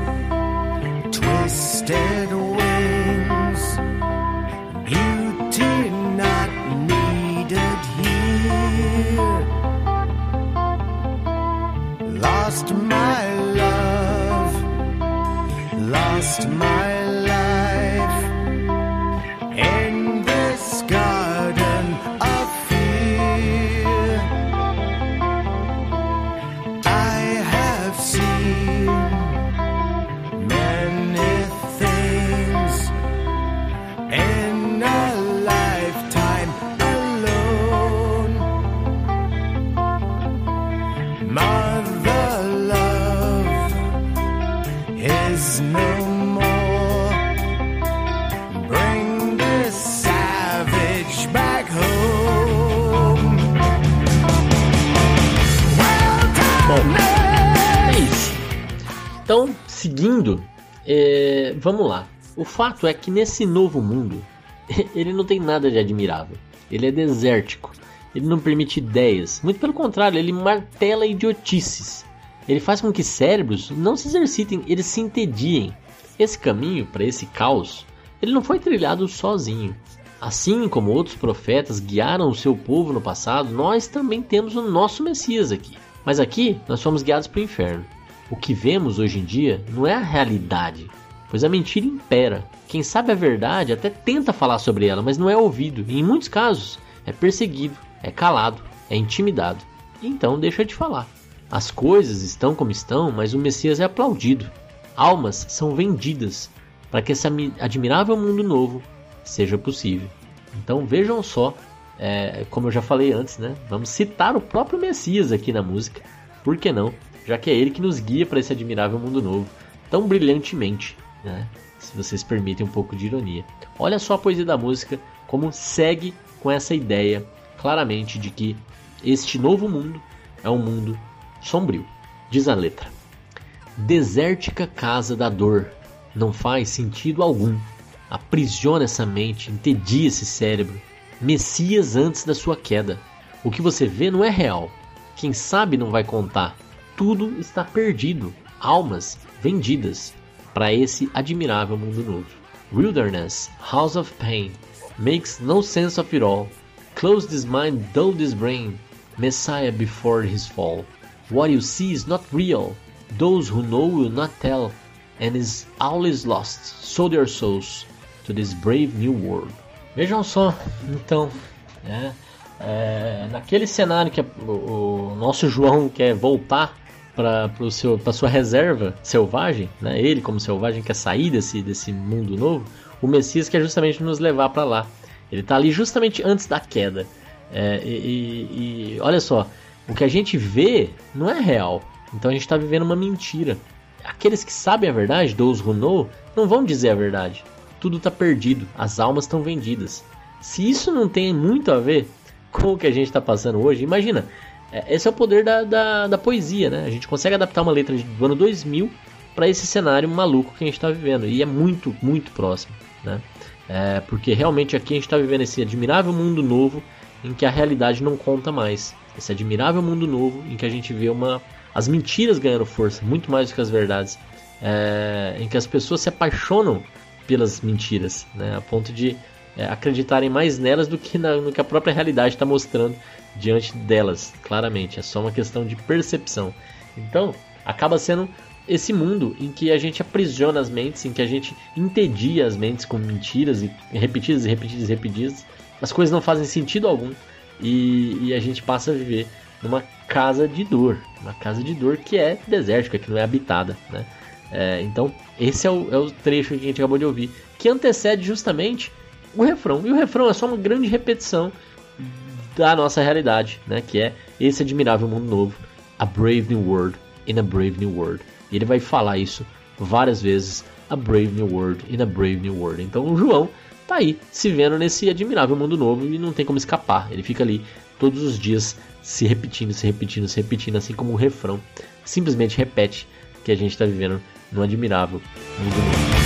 twisted lost my vamos lá. O fato é que nesse novo mundo, ele não tem nada de admirável. Ele é desértico. Ele não permite ideias. Muito pelo contrário, ele martela idiotices. Ele faz com que cérebros não se exercitem, eles se entediem. Esse caminho para esse caos, ele não foi trilhado sozinho. Assim como outros profetas guiaram o seu povo no passado, nós também temos o nosso Messias aqui. Mas aqui nós somos guiados para o inferno. O que vemos hoje em dia não é a realidade, pois a mentira impera. Quem sabe a verdade até tenta falar sobre ela, mas não é ouvido, e em muitos casos é perseguido, é calado, é intimidado. E então deixa de falar. As coisas estão como estão, mas o Messias é aplaudido. Almas são vendidas para que esse admirável mundo novo seja possível. Então vejam só, é, como eu já falei antes, né? Vamos citar o próprio Messias aqui na música. Por que não? Já que é ele que nos guia para esse admirável mundo novo tão brilhantemente, né? Se vocês permitem um pouco de ironia. Olha só a poesia da música como segue com essa ideia claramente de que este novo mundo é um mundo sombrio. Diz a letra: Desértica casa da dor, não faz sentido algum. Aprisiona essa mente, entedia esse cérebro. Messias antes da sua queda. O que você vê não é real. Quem sabe não vai contar. Tudo está perdido. Almas vendidas para esse admirável mundo novo. Wilderness, house of pain, makes no sense of it all. Close this mind, dull this brain. Messiah before his fall. What you see is not real. Those who know will not tell, and is all is lost. Sold their souls to this brave new world. Vejam só, então, né, é, naquele cenário que o, o nosso João quer voltar para para sua reserva selvagem, né, ele como selvagem quer sair desse, desse mundo novo, o Messias quer justamente nos levar para lá. Ele está ali justamente antes da queda. É, e, e- e olha só, o que a gente vê não é real. Então a gente está vivendo uma mentira. Aqueles que sabem a verdade, who know, não vão dizer a verdade. Tudo está perdido, as almas estão vendidas. Se isso não tem muito a ver com o que a gente está passando hoje, imagina. É, Esse é o poder da, da, da poesia, né? A gente consegue adaptar uma letra do ano 2000 para esse cenário maluco que a gente está vivendo. E é muito, muito próximo, né? É, porque realmente aqui a gente está vivendo esse admirável mundo novo em que a realidade não conta mais. Esse admirável mundo novo em que a gente vê uma as mentiras ganhando força muito mais do que as verdades, É, em que as pessoas se apaixonam pelas mentiras, né, a ponto de é, acreditarem mais nelas do que na- no que a própria realidade está mostrando diante delas. Claramente, é só uma questão de percepção. Então, acaba sendo esse mundo em que a gente aprisiona as mentes, em que a gente entedia as mentes com mentiras e repetidas e repetidas e repetidas. As coisas não fazem sentido algum e, e a gente passa a viver numa casa de dor, uma casa de dor que é desértica, que não é habitada, né? É, então, esse é o, é o trecho que a gente acabou de ouvir, que antecede justamente o refrão. E o refrão é só uma grande repetição da nossa realidade, né? Que é esse admirável mundo novo, a brave new world in a brave new world. E ele vai falar isso várias vezes, a brave new world in a brave new world. Então o João tá aí se vendo nesse admirável mundo novo e não tem como escapar. Ele fica ali todos os dias se repetindo, se repetindo, se repetindo, assim como o refrão simplesmente repete que a gente está vivendo no admirável mundo novo.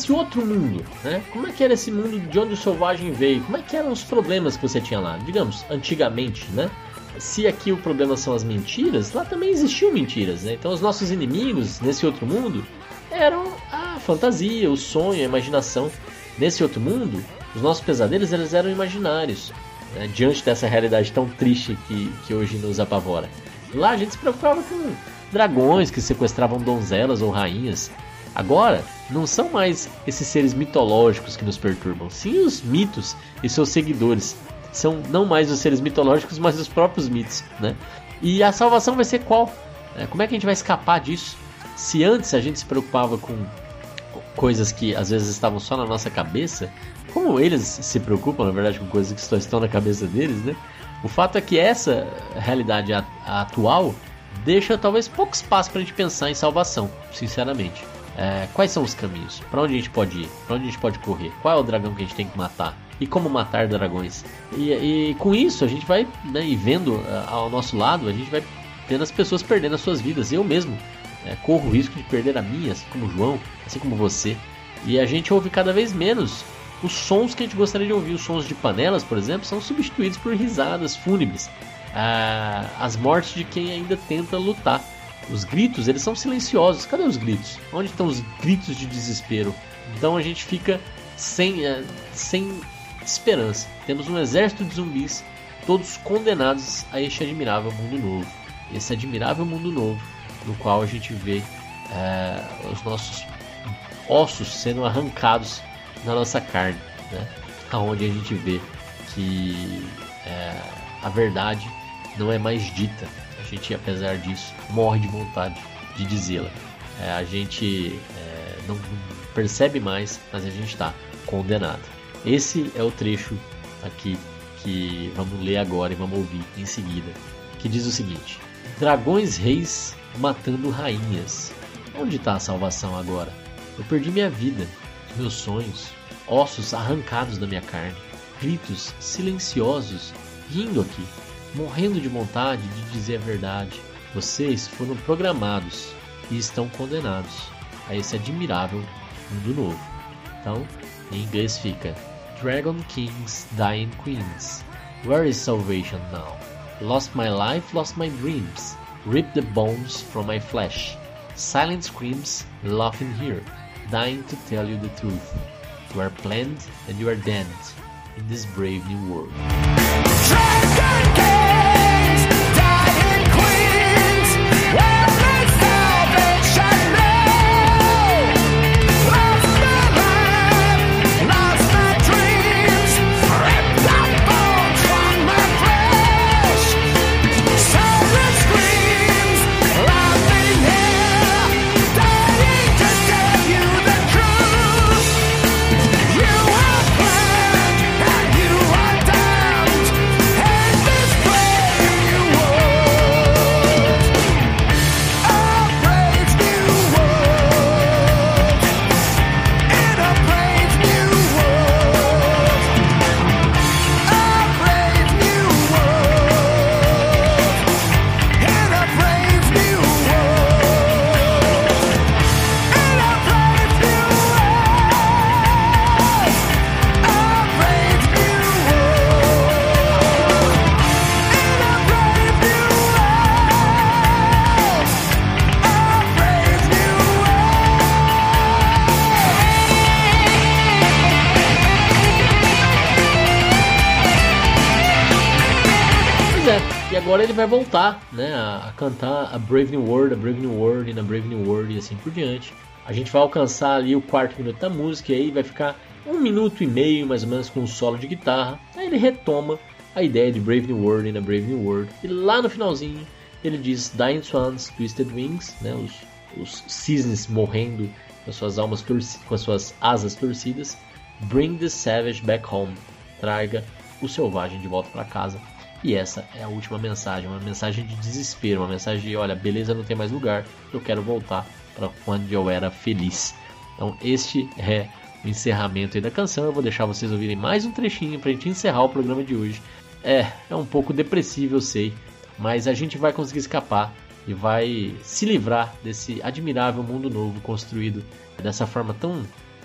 Esse outro mundo, né? Como é que era esse mundo de onde o selvagem veio? Como é que eram os problemas que você tinha lá? Digamos, antigamente, né? Se aqui o problema são as mentiras, lá também existiam mentiras, né? Então os nossos inimigos nesse outro mundo eram a fantasia, o sonho, a imaginação. Nesse outro mundo, os nossos pesadelos eles eram imaginários, né? diante dessa realidade tão triste que, que hoje nos apavora. Lá a gente se preocupava com dragões que sequestravam donzelas ou rainhas. Agora, não são mais esses seres mitológicos que nos perturbam, sim os mitos e seus seguidores. São não mais os seres mitológicos, mas os próprios mitos, né? E a salvação vai ser qual? É, como é que a gente vai escapar disso? Se antes a gente se preocupava com coisas que às vezes estavam só na nossa cabeça, como eles se preocupam, na verdade, com coisas que só estão na cabeça deles, né? O fato é que essa realidade atual deixa talvez pouco espaço para a gente pensar em salvação, sinceramente. É, quais são os caminhos? Para onde a gente pode ir? Para onde a gente pode correr? Qual é o dragão que a gente tem que matar? E como matar dragões? E, e com isso a gente vai, né, e vendo ah, ao nosso lado, a gente vai vendo as pessoas perdendo as suas vidas. Eu mesmo é, corro o risco de perder a minha, assim como o João, assim como você. E a gente ouve cada vez menos os sons que a gente gostaria de ouvir. Os sons de panelas, por exemplo, são substituídos por risadas fúnebres. Ah, as mortes de quem ainda tenta lutar. Os gritos, eles são silenciosos. Cadê os gritos? Onde estão os gritos de desespero? Então a gente fica sem, eh, sem esperança. Temos um exército de zumbis, todos condenados a este admirável mundo novo. Esse admirável mundo novo, no qual a gente vê eh, os nossos ossos sendo arrancados da nossa carne, né? Aonde a gente vê que eh, a verdade não é mais dita. Gente, apesar disso, morre de vontade de dizê-la. é, a gente é, não percebe mais, mas a gente está condenado. Esse é o trecho aqui que vamos ler agora e vamos ouvir em seguida, que diz o seguinte: Dragões reis matando rainhas. Onde está a salvação agora? Eu perdi minha vida, meus sonhos, ossos arrancados da minha carne, gritos silenciosos rindo aqui, morrendo de vontade de dizer a verdade. Vocês foram programados e estão condenados a esse admirável mundo novo. Então, em inglês fica Dragon Kings, Dying Queens. Where is salvation now? Lost my life, lost my dreams. Rip the bones from my flesh. Silent screams, laughing here. Dying to tell you the truth. You are planned and you are damned in this brave new world. Dragon kings, ele vai voltar, né, a, a cantar a Brave New World, a Brave New World, na Brave New World e assim por diante. A gente vai alcançar ali o quarto minuto da música e aí vai ficar um minuto e meio mais ou menos com um solo de guitarra. Aí ele retoma a ideia de Brave New World na Brave New World. E lá no finalzinho ele diz Dying Swans, Twisted Wings, né, os, os cisnes morrendo com as suas almas torci- com as suas asas torcidas. Bring the savage back home. Traga o selvagem de volta para casa. E essa é a última mensagem, uma mensagem de desespero, uma mensagem de, olha, beleza não tem mais lugar, eu quero voltar para quando eu era feliz. Então este é o encerramento da canção. Eu vou deixar vocês ouvirem mais um trechinho para a gente encerrar o programa de hoje. É, é um pouco depressivo, eu sei, mas a gente vai conseguir escapar e vai se livrar desse admirável mundo novo construído dessa forma tão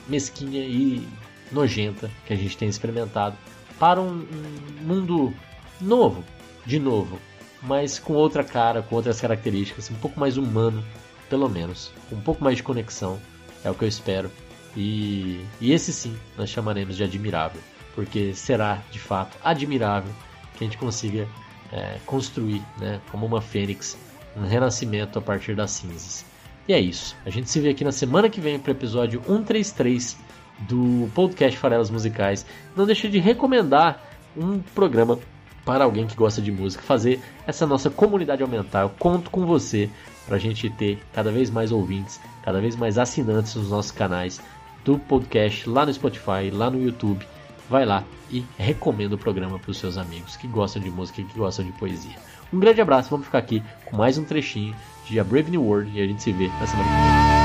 mesquinha e nojenta que a gente tem experimentado para um, um mundo novo, de novo, mas com outra cara, com outras características, um pouco mais humano, pelo menos, um pouco mais de conexão, é o que eu espero. E, e esse sim nós chamaremos de admirável, porque será de fato admirável que a gente consiga é, construir, né, como uma fênix, um renascimento a partir das cinzas. E é isso. A gente se vê aqui na semana que vem para o episódio 133 do podcast Farelas Musicais. Não deixe de recomendar um programa para alguém que gosta de música, fazer essa nossa comunidade aumentar. Eu conto com você para a gente ter cada vez mais ouvintes, cada vez mais assinantes nos nossos canais do podcast lá no Spotify, lá no YouTube. Vai lá e recomenda o programa para os seus amigos que gostam de música e que gostam de poesia. Um grande abraço, vamos ficar aqui com mais um trechinho de A Brave New World e a gente se vê na semana que vem.